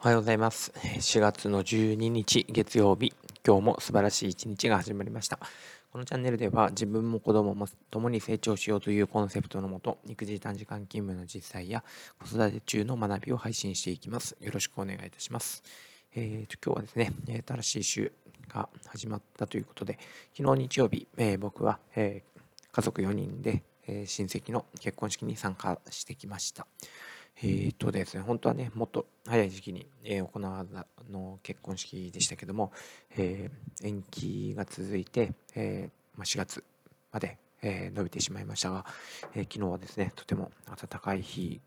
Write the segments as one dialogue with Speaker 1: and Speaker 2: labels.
Speaker 1: おはようございます。4月の12日月曜日、今日も素晴らしい一日が始まりました。このチャンネルでは自分も子供も共に成長しようというコンセプトのもと、育児短時間勤務の実際や子育て中の学びを配信していきます。よろしくお願いいたします。えーと、今日はですね、新しい週が始まったということで、昨日日曜日、えー、僕は、えー、家族4人で、えー、親戚の結婚式に参加してきました。えー、っとですね、本当はね、もっと早い時期に、え行われの結婚式でしたけども、えー、延期が続いて、えー、まあ、4月まで、え伸びてしまいましたが、え昨日はですね、とても暖かい日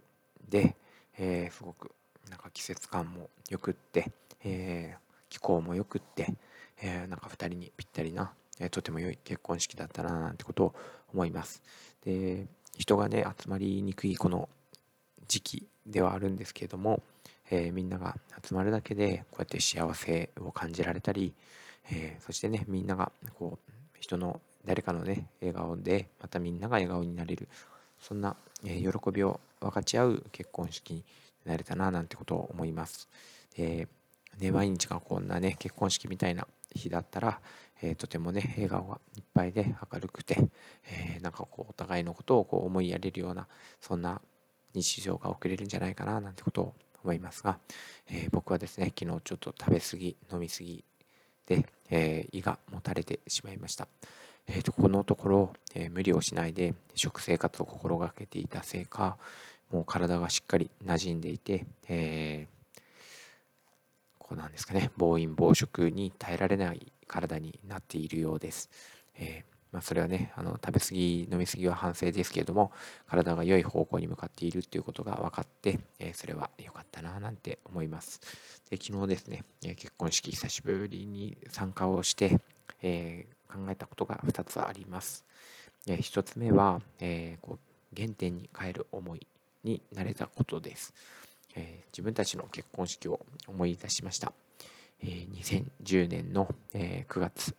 Speaker 1: で、えすごくなんか季節感もよくって、え気候もよくって、えなんか2人にぴったりな、えとても良い結婚式だったななんてことを思います。で人がね集まりにくいこの時期ではあるんですけれども、えー、みんなが集まるだけでこうやって幸せを感じられたり、えー、そしてねみんながこう人の誰かのね笑顔でまたみんなが笑顔になれるそんな、えー、喜びを分かち合う結婚式になれたななんてことを思います。でね、毎日がこんなね結婚式みたいな日だったら、えー、とてもね笑顔がいっぱいで明るくて、えー、なんかこうお互いのことをこう思いやれるようなそんな日常が送れるんじゃないかななんてことを思いますが、えー、僕はですね昨日ちょっと食べ過ぎ飲み過ぎで、えー、胃がもたれてしまいました、えーと、このところ、えー、無理をしないで食生活を心がけていたせいかもう体がしっかり馴染んでいて、えこうなんですかね暴飲暴食に耐えられない体になっているようです、えまあ、それはねあの食べ過ぎ飲み過ぎは反省ですけれども体が良い方向に向かっているっていうことが分かって、えー、それは良かったななんて思います。で昨日ですね結婚式久しぶりに参加をして、えー、考えたことが2つあります。1つ目は、え、こう原点に変える思いになれたことです、え自分たちの結婚式を思い出しました、え2010年の、え9月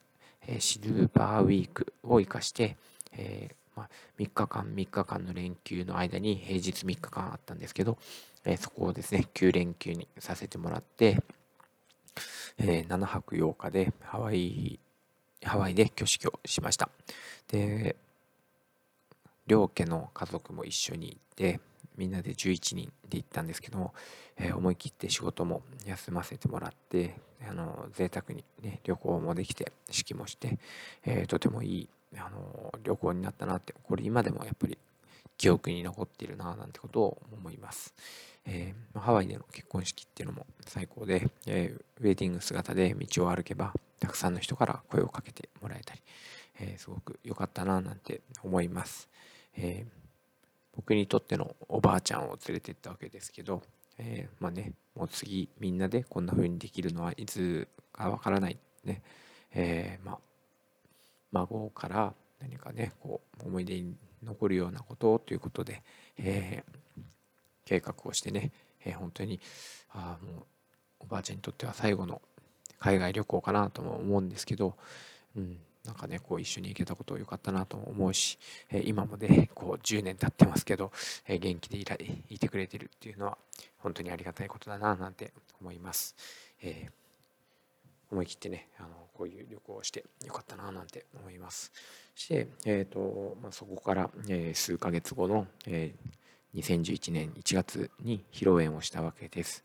Speaker 1: えシルバーウィークを生かして、えー、まあ、3日間3日間の連休の間に平日3日間あったんですけど、えー、そこをですね9連休にさせてもらって、えー、7泊8日でハワイハワイで挙式をしました。で両家の家族も一緒に行ってみんなで11人で行ったんですけども、えー、思い切って仕事も休ませてもらってあの贅沢に、ね、旅行もできて式もして、えー、とてもいいあの旅行になったなってこれ今でもやっぱり記憶に残っているななんてことを思います、えー、ハワイでの結婚式っていうのも最高で、えウェディング姿で道を歩けばたくさんの人から声をかけてもらえたり、えすごく良かったななんて思います、えー僕にとってのおばあちゃんを連れてったわけですけど、えー、まあねもう次みんなでこんな風にできるのはいつかわからないね、えー、まあ孫から何かねこう思い出に残るようなことをということで、えー、計画をしてね、えー、本当にあもうおばあちゃんにとっては最後の海外旅行かなとも思うんですけど、うん、なんかねこう一緒に行けたこと良かったなと思うし、え今もねこう10年経ってますけど、え元気でいらいてくれてるっていうのは本当にありがたいことだななんて思います、えー、思い切ってねあのこういう旅行をしてよかったななんて思います。して、えーとまあ、そこから、え数ヶ月後の、え2011年1月に披露宴をしたわけです。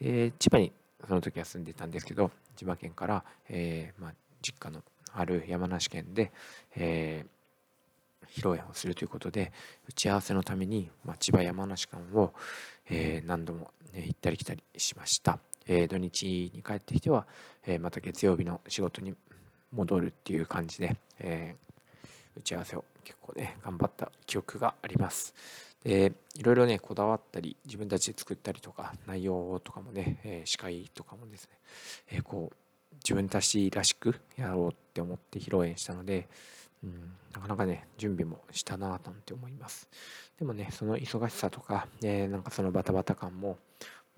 Speaker 1: で千葉にその時は住んでたんですけど千葉県から、えーまあ、実家のある山梨県で、えー、披露宴をするということで打ち合わせのために、まあ、千葉山梨間を、えー、何度も、ね、行ったり来たりしました、えー、土日に帰ってきては、えまた月曜日の仕事に戻るっていう感じで、え打ち合わせを結構ね頑張った記憶があります。でいろいろねこだわったり自分たちで作ったりとか内容とかもね、え司会とかもですね、えこう自分たちらしくやろうって思って披露宴したので、うん、なかなかね準備もしたなぁなんて思います。でもねその忙しさとか、えー、なんかそのバタバタ感も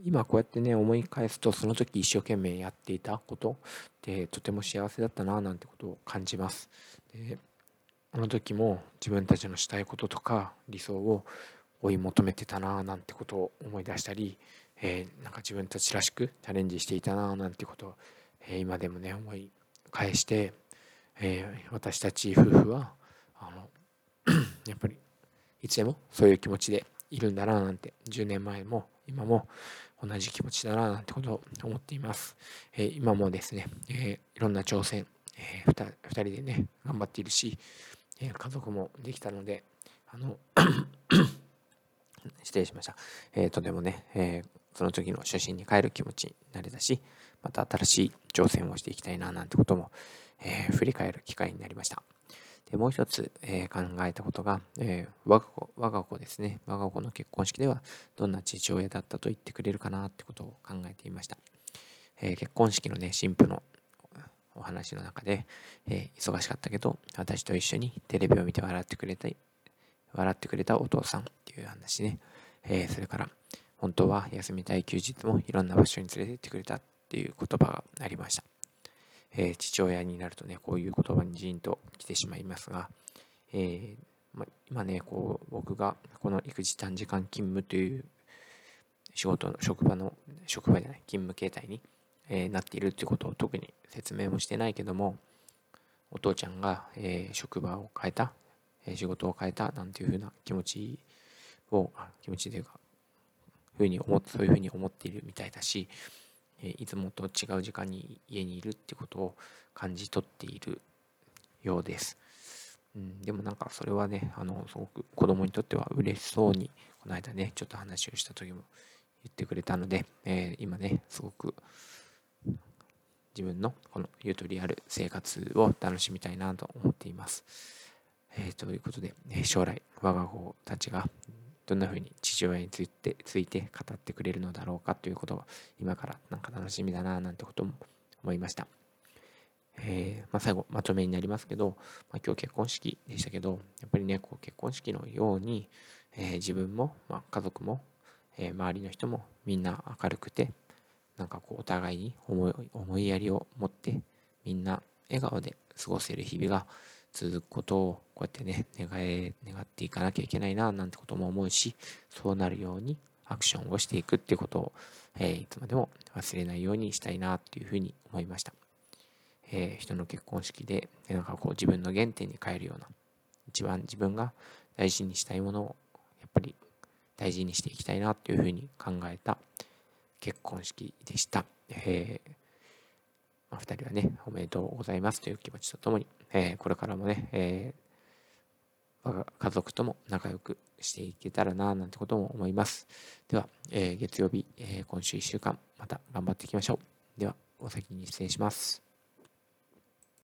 Speaker 1: 今こうやってね思い返すとその時一生懸命やっていたことってとても幸せだったななんてことを感じます。であの時も自分たちのしたいこととか理想を追い求めてたななんてことを思い出したり、えー、なんか自分たちらしくチャレンジしていたななんてことを、え、今でもね思い返して、え、私たち夫婦はあの やっぱりいつでもそういう気持ちでいるんだななんて10年前も今も同じ気持ちだななんてことを思っています。え、今もですね、え、いろんな挑戦、え、2, 人でね頑張っているし、え家族もできたのであの 失礼しました、えとてもね、えその時の初心に帰る気持ちになれたしまた新しい挑戦をしていきたいななんてことも、え振り返る機会になりました。でもう一つ、えー、考えたことが、えー、我が子我が子ですね。我が子の結婚式ではどんな父親だったと言ってくれるかなってことを考えていました、え、結婚式のね新婦のお話の中で、え忙しかったけど私と一緒にテレビを見て笑ってくれた笑ってくれたお父さんっていう話ね、えそれから本当は休みたい休日もいろんな場所に連れて行ってくれたっていう言葉がありました。えー、父親になるとね、こういう言葉にジーンと来てしまいますが、えー、ま、今ね、こう、僕がこの育児短時間勤務という仕事の、職場の、職場じゃない、勤務形態に、えー、なっているっていうことを特に説明もしてないけども、お父ちゃんが、え職場を変えた、え仕事を変えたなんていうふうな気持ちを、気持ちというか、ふうに思そういうふうに思っているみたいだし、いつもと違う時間に家にいるってことを感じ取っているようです。うん、でもなんかそれはね、あの、すごく子供にとっては嬉しそうに、この間ね、ちょっと話をした時も言ってくれたので、えー、今ね、すごく自分のこのゆとりある生活を楽しみたいなと思っています。えー、ということで、将来我が子たちがどんな風に父親についてついて語ってくれるのだろうかということを今からなんか楽しみだななんてことも思いました。えー、まあ、最後まとめになりますけど、まあ、今日結婚式でしたけどやっぱりねこう結婚式のように、えー、自分も、まあ、家族も、えー、周りの人もみんな明るくてなんかこうお互いに思い思いやりを持ってみんな笑顔で過ごせる日々が続くことをこうやってね願え願っていかなきゃいけないななんてことも思うしそうなるようにアクションをしていくっていうことを、えー、いつまでも忘れないようにしたいなっていうふうに思いました、えー、人の結婚式でなんかこう自分の原点に変えるような一番自分が大事にしたいものをやっぱり大事にしていきたいなっていうふうに考えた結婚式でした、えーまあ、2人はね、おめでとうございますという気持ちとともに、えー、これからもね、えー、我が家族とも仲良くしていけたらな、なんてことも思います。では、えー、月曜日、え今週1週間、また頑張っていきましょう。では、お先に失礼します。